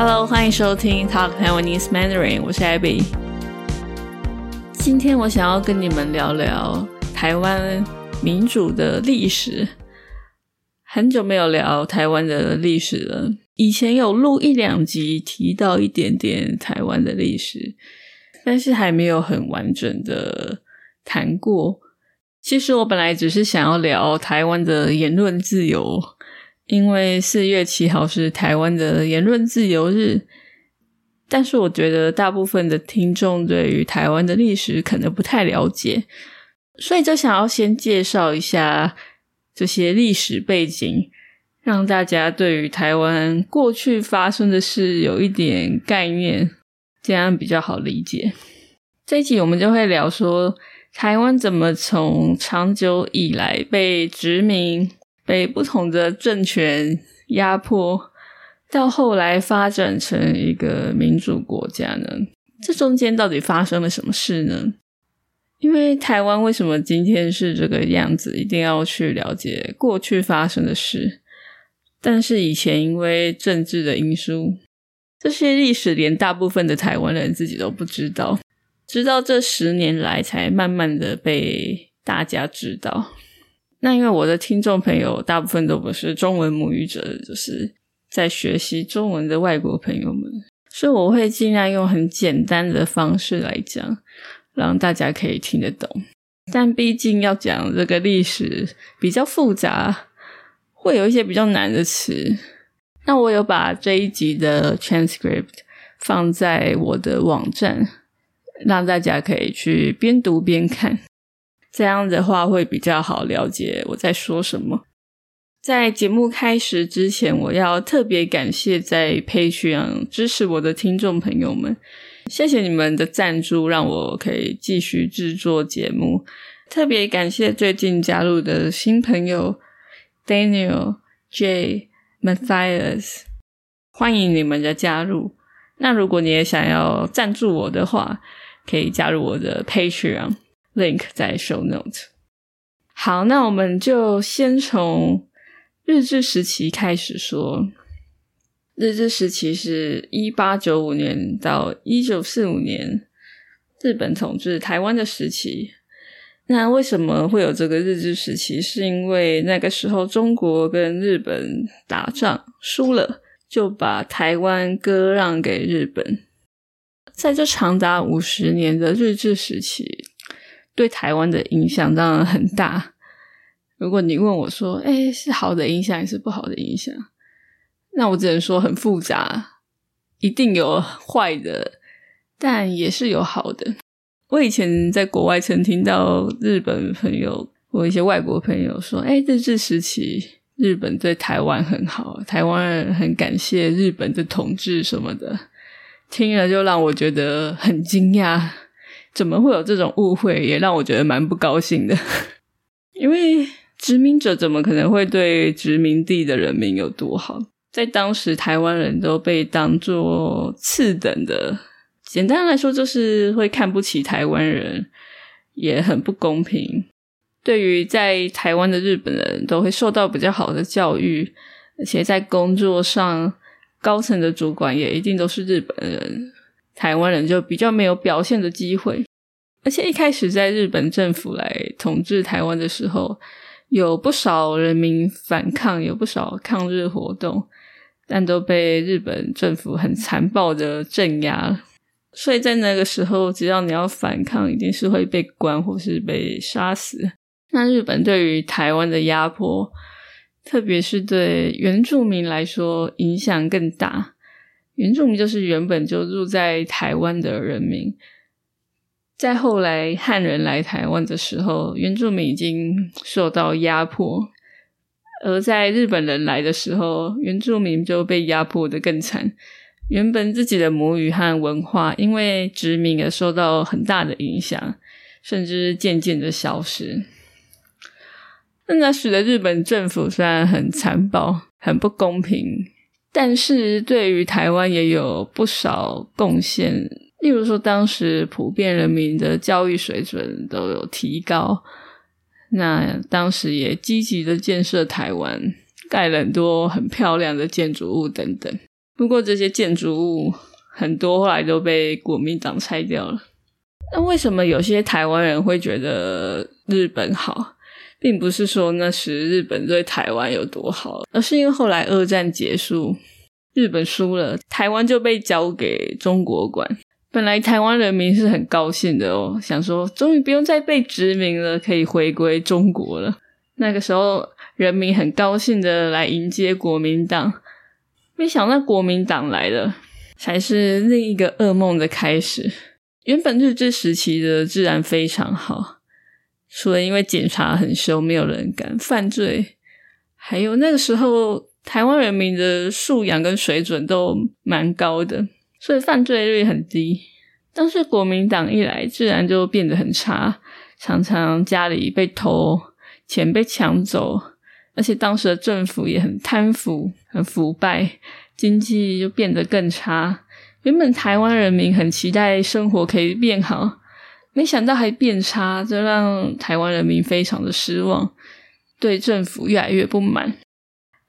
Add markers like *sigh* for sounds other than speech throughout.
Hello，欢迎收听 Talk Taiwanese Mandarin，我是 Abby。今天我想要跟你们聊聊台湾民主的历史。很久没有聊台湾的历史了，以前有录一两集提到一点点台湾的历史，但是还没有很完整的谈过。其实我本来只是想要聊台湾的言论自由。因为四月七号是台湾的言论自由日，但是我觉得大部分的听众对于台湾的历史可能不太了解，所以就想要先介绍一下这些历史背景，让大家对于台湾过去发生的事有一点概念，这样比较好理解。这一集我们就会聊说台湾怎么从长久以来被殖民。被不同的政权压迫，到后来发展成一个民主国家呢？这中间到底发生了什么事呢？因为台湾为什么今天是这个样子，一定要去了解过去发生的事。但是以前因为政治的因素，这些历史连大部分的台湾人自己都不知道，直到这十年来才慢慢的被大家知道。那因为我的听众朋友大部分都不是中文母语者，就是在学习中文的外国朋友们，所以我会尽量用很简单的方式来讲，让大家可以听得懂。但毕竟要讲这个历史比较复杂，会有一些比较难的词。那我有把这一集的 transcript 放在我的网站，让大家可以去边读边看。这样的话会比较好了解我在说什么。在节目开始之前，我要特别感谢在 Patreon 支持我的听众朋友们，谢谢你们的赞助，让我可以继续制作节目。特别感谢最近加入的新朋友 Daniel、J、Matthias，欢迎你们的加入。那如果你也想要赞助我的话，可以加入我的 Patreon。Link 在 show note。好，那我们就先从日治时期开始说。日治时期是一八九五年到一九四五年，日本统治台湾的时期。那为什么会有这个日治时期？是因为那个时候中国跟日本打仗输了，就把台湾割让给日本。在这长达五十年的日治时期。对台湾的影响当然很大。如果你问我说：“哎，是好的影响还是不好的影响？”那我只能说很复杂，一定有坏的，但也是有好的。我以前在国外曾听到日本朋友或一些外国朋友说：“哎，日治时期日本对台湾很好，台湾人很感谢日本的统治什么的。”听了就让我觉得很惊讶。怎么会有这种误会？也让我觉得蛮不高兴的。*laughs* 因为殖民者怎么可能会对殖民地的人民有多好？在当时，台湾人都被当作次等的。简单来说，就是会看不起台湾人，也很不公平。对于在台湾的日本人都会受到比较好的教育，而且在工作上高层的主管也一定都是日本人。台湾人就比较没有表现的机会，而且一开始在日本政府来统治台湾的时候，有不少人民反抗，有不少抗日活动，但都被日本政府很残暴的镇压了。所以在那个时候，只要你要反抗，一定是会被关或是被杀死。那日本对于台湾的压迫，特别是对原住民来说，影响更大。原住民就是原本就住在台湾的人民，在后来汉人来台湾的时候，原住民已经受到压迫；而在日本人来的时候，原住民就被压迫的更惨。原本自己的母语和文化，因为殖民而受到很大的影响，甚至渐渐的消失。那使得日本政府虽然很残暴、很不公平。但是对于台湾也有不少贡献，例如说，当时普遍人民的教育水准都有提高，那当时也积极的建设台湾，盖了很多很漂亮的建筑物等等。不过这些建筑物很多后来都被国民党拆掉了。那为什么有些台湾人会觉得日本好，并不是说那时日本对台湾有多好，而是因为后来二战结束，日本输了，台湾就被交给中国管。本来台湾人民是很高兴的哦，想说终于不用再被殖民了，可以回归中国了。那个时候，人民很高兴的来迎接国民党，没想到国民党来了，才是另一个噩梦的开始。原本日治时期的治安非常好，除了因为检查很凶，没有人敢犯罪，还有那个时候台湾人民的素养跟水准都蛮高的。所以犯罪率很低，但是国民党一来，自然就变得很差，常常家里被偷，钱被抢走，而且当时的政府也很贪腐、很腐败，经济就变得更差。原本台湾人民很期待生活可以变好，没想到还变差，这让台湾人民非常的失望，对政府越来越不满。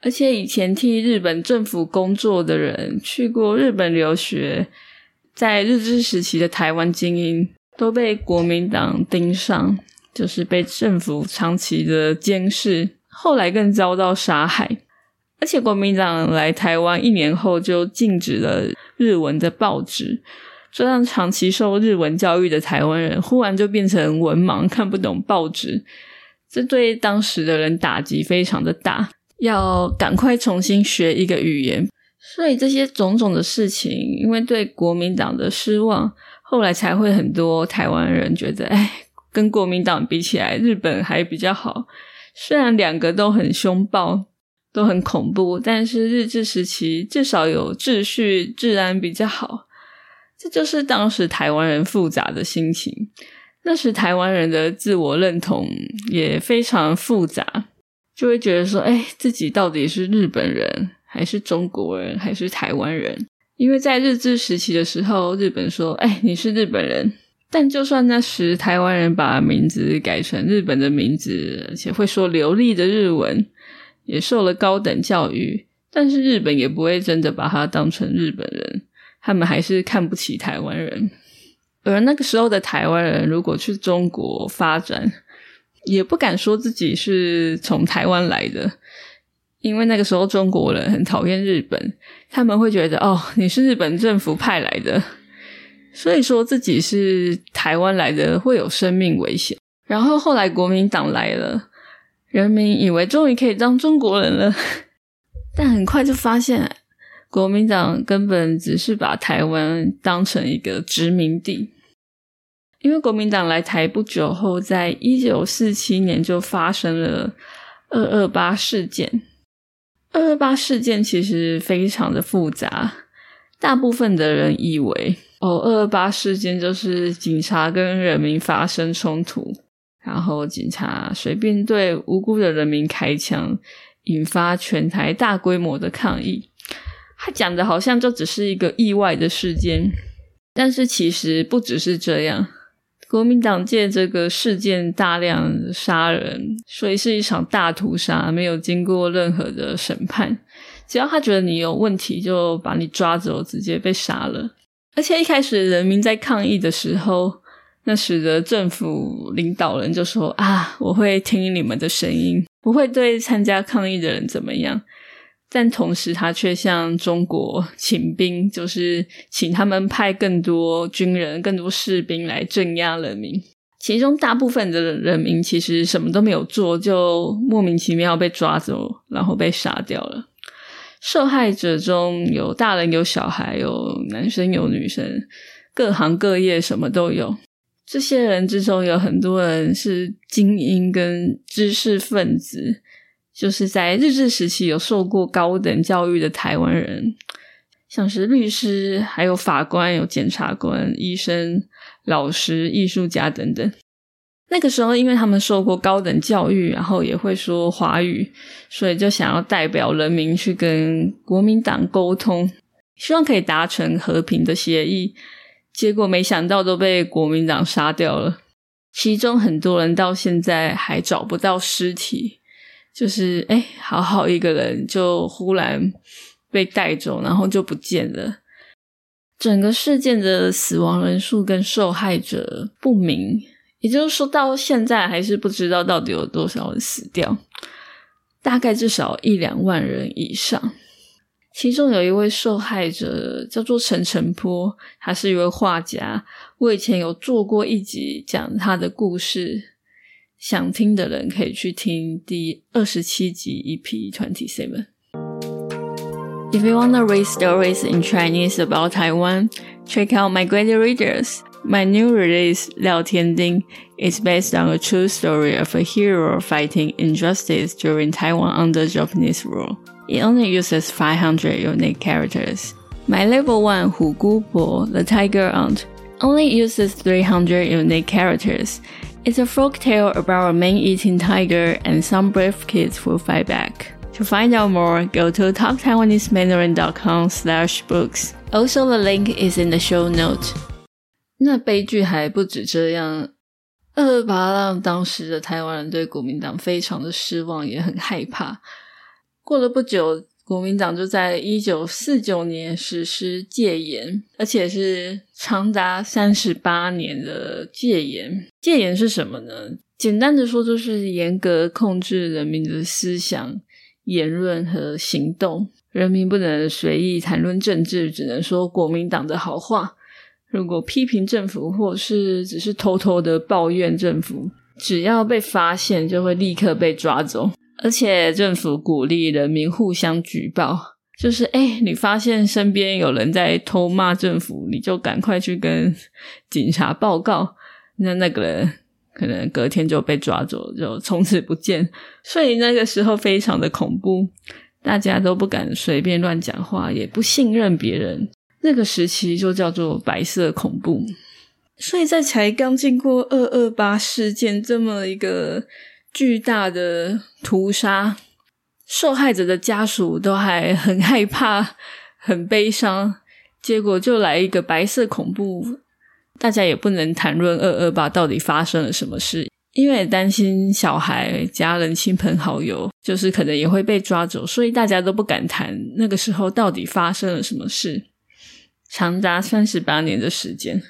而且以前替日本政府工作的人，去过日本留学，在日治时期的台湾精英都被国民党盯上，就是被政府长期的监视，后来更遭到杀害。而且国民党来台湾一年后就禁止了日文的报纸，这让长期受日文教育的台湾人忽然就变成文盲，看不懂报纸，这对当时的人打击非常的大。要赶快重新学一个语言，所以这些种种的事情，因为对国民党的失望，后来才会很多台湾人觉得，哎，跟国民党比起来，日本还比较好。虽然两个都很凶暴，都很恐怖，但是日治时期至少有秩序、治安比较好。这就是当时台湾人复杂的心情。那时台湾人的自我认同也非常复杂。就会觉得说，哎，自己到底是日本人，还是中国人，还是台湾人？因为在日治时期的时候，日本说，哎，你是日本人。但就算那时台湾人把名字改成日本的名字，而且会说流利的日文，也受了高等教育，但是日本也不会真的把他当成日本人，他们还是看不起台湾人。而那个时候的台湾人，如果去中国发展，也不敢说自己是从台湾来的，因为那个时候中国人很讨厌日本，他们会觉得哦，你是日本政府派来的，所以说自己是台湾来的会有生命危险。然后后来国民党来了，人民以为终于可以当中国人了，*laughs* 但很快就发现国民党根本只是把台湾当成一个殖民地。因为国民党来台不久后，在一九四七年就发生了二二八事件。二二八事件其实非常的复杂，大部分的人以为哦，二二八事件就是警察跟人民发生冲突，然后警察随便对无辜的人民开枪，引发全台大规模的抗议。他讲的好像就只是一个意外的事件，但是其实不只是这样。国民党借这个事件大量杀人，所以是一场大屠杀，没有经过任何的审判。只要他觉得你有问题，就把你抓走，直接被杀了。而且一开始人民在抗议的时候，那时的政府领导人就说：“啊，我会听你们的声音，不会对参加抗议的人怎么样。”但同时，他却向中国请兵，就是请他们派更多军人、更多士兵来镇压人民。其中大部分的人民其实什么都没有做，就莫名其妙被抓走，然后被杀掉了。受害者中有大人、有小孩、有男生、有女生，各行各业什么都有。这些人之中有很多人是精英跟知识分子。就是在日治时期有受过高等教育的台湾人，像是律师、还有法官、有检察官、医生、老师、艺术家等等。那个时候，因为他们受过高等教育，然后也会说华语，所以就想要代表人民去跟国民党沟通，希望可以达成和平的协议。结果没想到都被国民党杀掉了，其中很多人到现在还找不到尸体。就是哎，好好一个人，就忽然被带走，然后就不见了。整个事件的死亡人数跟受害者不明，也就是说，到现在还是不知道到底有多少人死掉，大概至少一两万人以上。其中有一位受害者叫做陈澄波，他是一位画家。我以前有做过一集讲他的故事，想听的人可以去听第二十七集 EP Twenty Seven。If you want to read stories in Chinese about Taiwan, check out my great readers. My new release, Liao Tianding, is based on a true story of a hero fighting injustice during Taiwan under Japanese rule. It only uses 500 unique characters. My level 1 Hu Gu Bo, the tiger aunt, only uses 300 unique characters. It's a folk tale about a man-eating tiger and some brave kids who fight back. To find out more, go to talktaiwanesemandarin.com slash books. Also, the link is in the show note. 那悲剧还不止这样，二二八让当时的台湾人对国民党非常的失望，也很害怕。过了不久， 国民党就在一九四九年实施戒严，而且是长达三十八年的戒严。戒严是什么呢？简单的说，就是严格控制人民的思想。言论和行动，人民不能随意谈论政治，只能说国民党的好话。如果批评政府，或是只是偷偷的抱怨政府，只要被发现，就会立刻被抓走。而且政府鼓励人民互相举报，就是哎，你发现身边有人在偷骂政府，你就赶快去跟警察报告。那那个人。可能隔天就被抓走，就从此不见。所以那个时候非常的恐怖，大家都不敢随便乱讲话，也不信任别人。那个时期就叫做白色恐怖。所以在才刚经过二二八事件这么一个巨大的屠杀，受害者的家属都还很害怕、很悲伤，结果就来一个白色恐怖。大家也不能谈论二二八到底发生了什么事，因为担心小孩、家人、亲朋好友，就是可能也会被抓走，所以大家都不敢谈那个时候到底发生了什么事。长达三十八年的时间，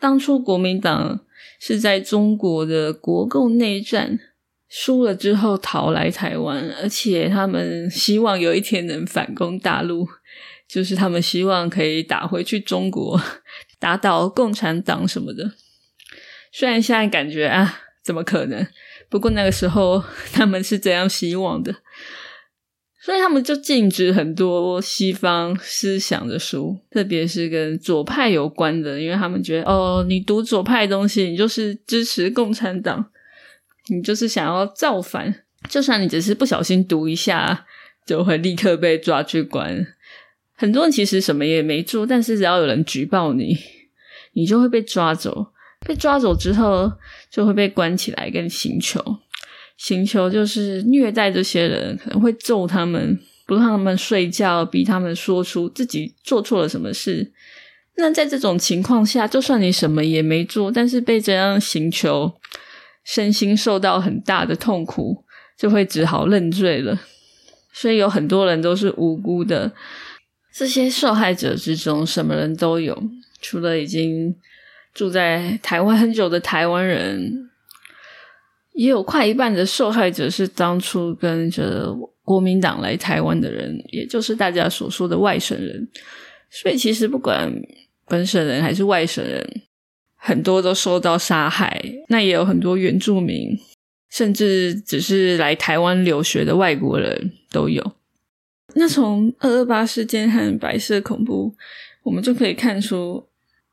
当初国民党是在中国的国共内战输了之后逃来台湾，而且他们希望有一天能反攻大陆，就是他们希望可以打回去中国。打倒共产党什么的，虽然现在感觉啊，怎么可能？不过那个时候他们是这样希望的，所以他们就禁止很多西方思想的书，特别是跟左派有关的，因为他们觉得哦，你读左派东西，你就是支持共产党，你就是想要造反，就算你只是不小心读一下，就会立刻被抓去关。很多人其实什么也没做，但是只要有人举报你，你就会被抓走。被抓走之后，就会被关起来跟刑求。刑求就是虐待这些人，可能会揍他们，不让他们睡觉，逼他们说出自己做错了什么事。那在这种情况下，就算你什么也没做，但是被这样刑求，身心受到很大的痛苦，就会只好认罪了。所以有很多人都是无辜的。这些受害者之中，什么人都有，除了已经住在台湾很久的台湾人，也有快一半的受害者是当初跟着国民党来台湾的人，也就是大家所说的外省人。所以，其实不管本省人还是外省人，很多都受到杀害。那也有很多原住民，甚至只是来台湾留学的外国人都有。那从二二八事件和白色恐怖，我们就可以看出，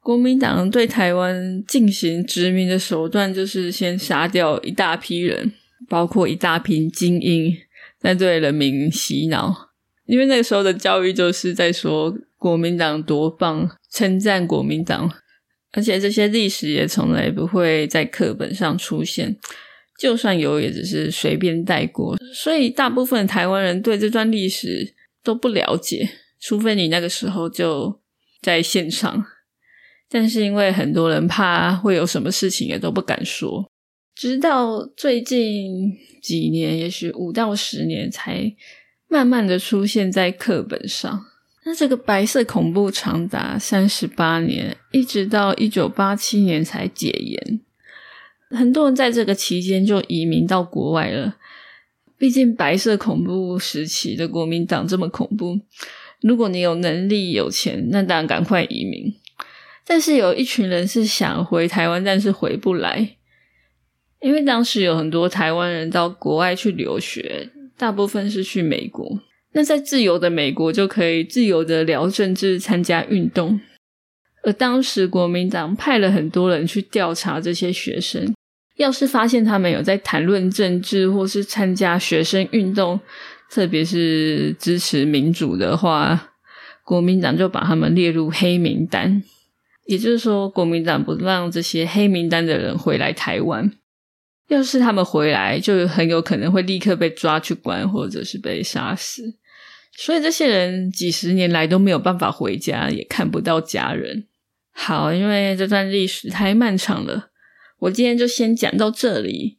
国民党对台湾进行殖民的手段，就是先杀掉一大批人，包括一大批精英，在对人民洗脑。因为那个时候的教育就是在说国民党多棒，称赞国民党，而且这些历史也从来不会在课本上出现。就算有，也只是随便带过，所以大部分台湾人对这段历史都不了解，除非你那个时候就在现场。但是因为很多人怕会有什么事情，也都不敢说。直到最近几年，也许五到十年，才慢慢的出现在课本上。那这个白色恐怖长达三十八年，一直到一九八七年才解严。很多人在这个期间就移民到国外了。毕竟白色恐怖时期的国民党这么恐怖，如果你有能力有钱，那当然赶快移民。但是有一群人是想回台湾，但是回不来，因为当时有很多台湾人到国外去留学，大部分是去美国。那在自由的美国就可以自由的聊政治、参加运动，而当时国民党派了很多人去调查这些学生，要是发现他们有在谈论政治或是参加学生运动，特别是支持民主的话，国民党就把他们列入黑名单。也就是说，国民党不让这些黑名单的人回来台湾。要是他们回来，就很有可能会立刻被抓去关，或者是被杀死。所以这些人几十年来都没有办法回家，也看不到家人。好，因为这段历史太漫长了，我今天就先讲到这里。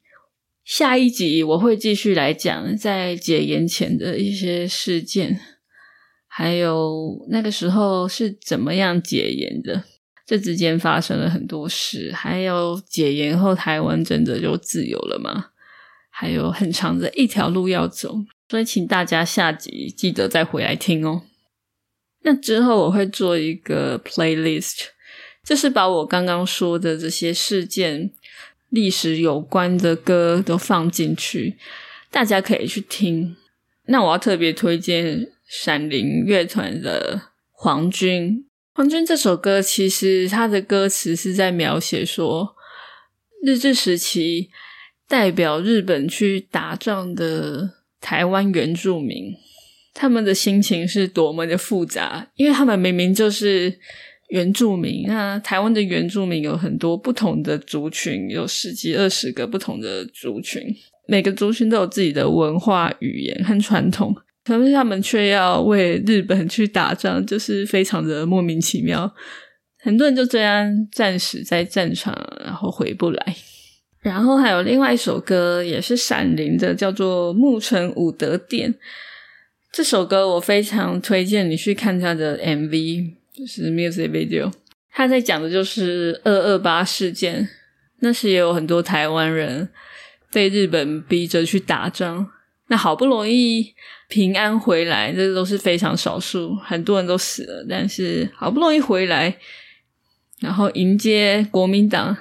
下一集我会继续来讲在解严前的一些事件，还有那个时候是怎么样解严的。这之间发生了很多事，还有解严后台湾真的就自由了吗？还有很长的一条路要走。所以，请大家下集记得再回来听哦。那之后我会做一个 playlist，就是把我刚刚说的这些事件、历史有关的歌都放进去，大家可以去听。那我要特别推荐闪灵乐团的《黄军》。《黄军》这首歌其实它的歌词是在描写说，日治时期代表日本去打仗的。台湾原住民，他们的心情是多么的复杂，因为他们明明就是原住民。那台湾的原住民有很多不同的族群，有十几二十个不同的族群，每个族群都有自己的文化、语言和传统，可是他们却要为日本去打仗，就是非常的莫名其妙。很多人就这样战死在战场，然后回不来。然后还有另外一首歌，也是闪灵的，叫做《木城武德殿》。这首歌我非常推荐你去看他的 MV，就是 music video。他在讲的就是二二八事件，那时也有很多台湾人被日本逼着去打仗，那好不容易平安回来，这都是非常少数，很多人都死了，但是好不容易回来，然后迎接国民党。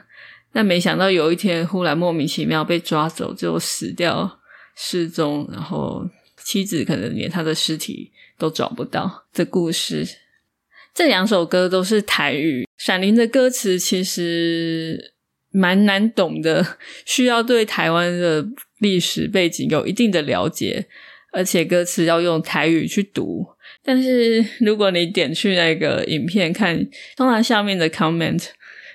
但没想到有一天忽然莫名其妙被抓走，就死掉、失踪，然后妻子可能连他的尸体都找不到的故事。这两首歌都是台语，《闪灵》的歌词其实蛮难懂的，需要对台湾的历史背景有一定的了解，而且歌词要用台语去读。但是如果你点去那个影片看，通常下面的 comment。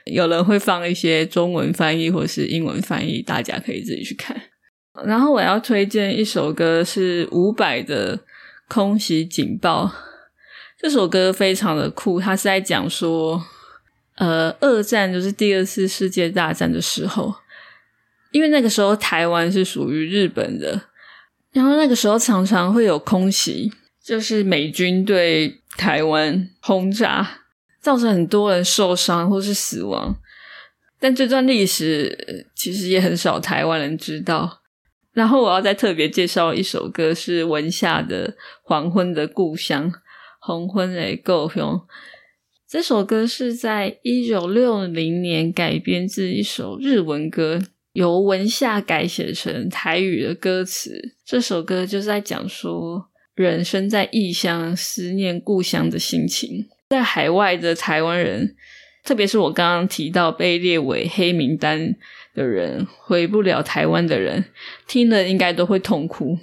有人会放一些中文翻译或是英文翻译，大家可以自己去看。然后我要推荐一首歌，是伍佰的《空袭警报》。这首歌非常的酷，它是在讲说，呃，二战就是第二次世界大战的时候，因为那个时候台湾是属于日本的，然后那个时候常常会有空袭，就是美军对台湾轰炸。造成很多人受伤或是死亡，但这段历史其实也很少台湾人知道。然后我要再特别介绍一首歌，是文夏的《黄昏的故乡》，黄昏的故乡。这首歌是在一九六零年改编自一首日文歌，由文夏改写成台语的歌词。这首歌就是在讲说，人生在异乡，思念故乡的心情。在海外的台湾人，特别是我刚刚提到被列为黑名单的人，回不了台湾的人，听了应该都会痛哭。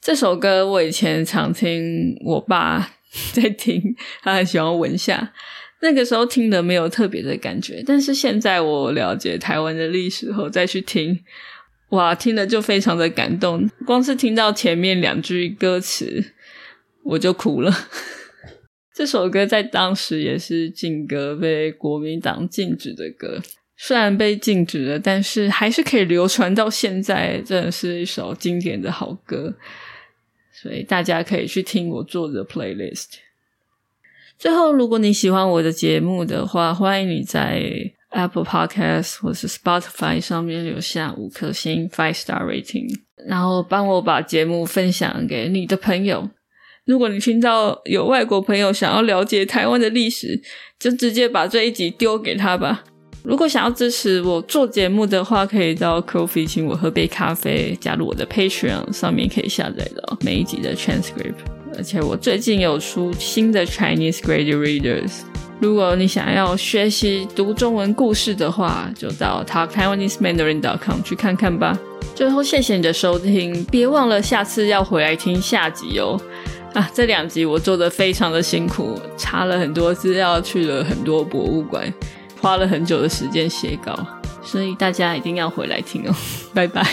这首歌我以前常听，我爸 *laughs* 在听，他很喜欢闻下。那个时候听的没有特别的感觉，但是现在我了解台湾的历史后再去听，哇，听了就非常的感动。光是听到前面两句歌词，我就哭了。*laughs* 这首歌在当时也是禁歌，被国民党禁止的歌。虽然被禁止了，但是还是可以流传到现在，真的是一首经典的好歌。所以大家可以去听我做的 playlist。最后，如果你喜欢我的节目的话，欢迎你在 Apple Podcast 或是 Spotify 上面留下五颗星 （five star rating），然后帮我把节目分享给你的朋友。如果你听到有外国朋友想要了解台湾的历史，就直接把这一集丢给他吧。如果想要支持我做节目的话，可以到 Coffee 请我喝杯咖啡，加入我的 Patreon，上面可以下载到每一集的 transcript。而且我最近有出新的 Chinese Grade Readers。如果你想要学习读中文故事的话，就到 TalkTaiwaneseMandarin.com 去看看吧。最后，谢谢你的收听，别忘了下次要回来听下集哦。啊，这两集我做的非常的辛苦，查了很多资料，去了很多博物馆，花了很久的时间写稿，所以大家一定要回来听哦。*laughs* 拜拜。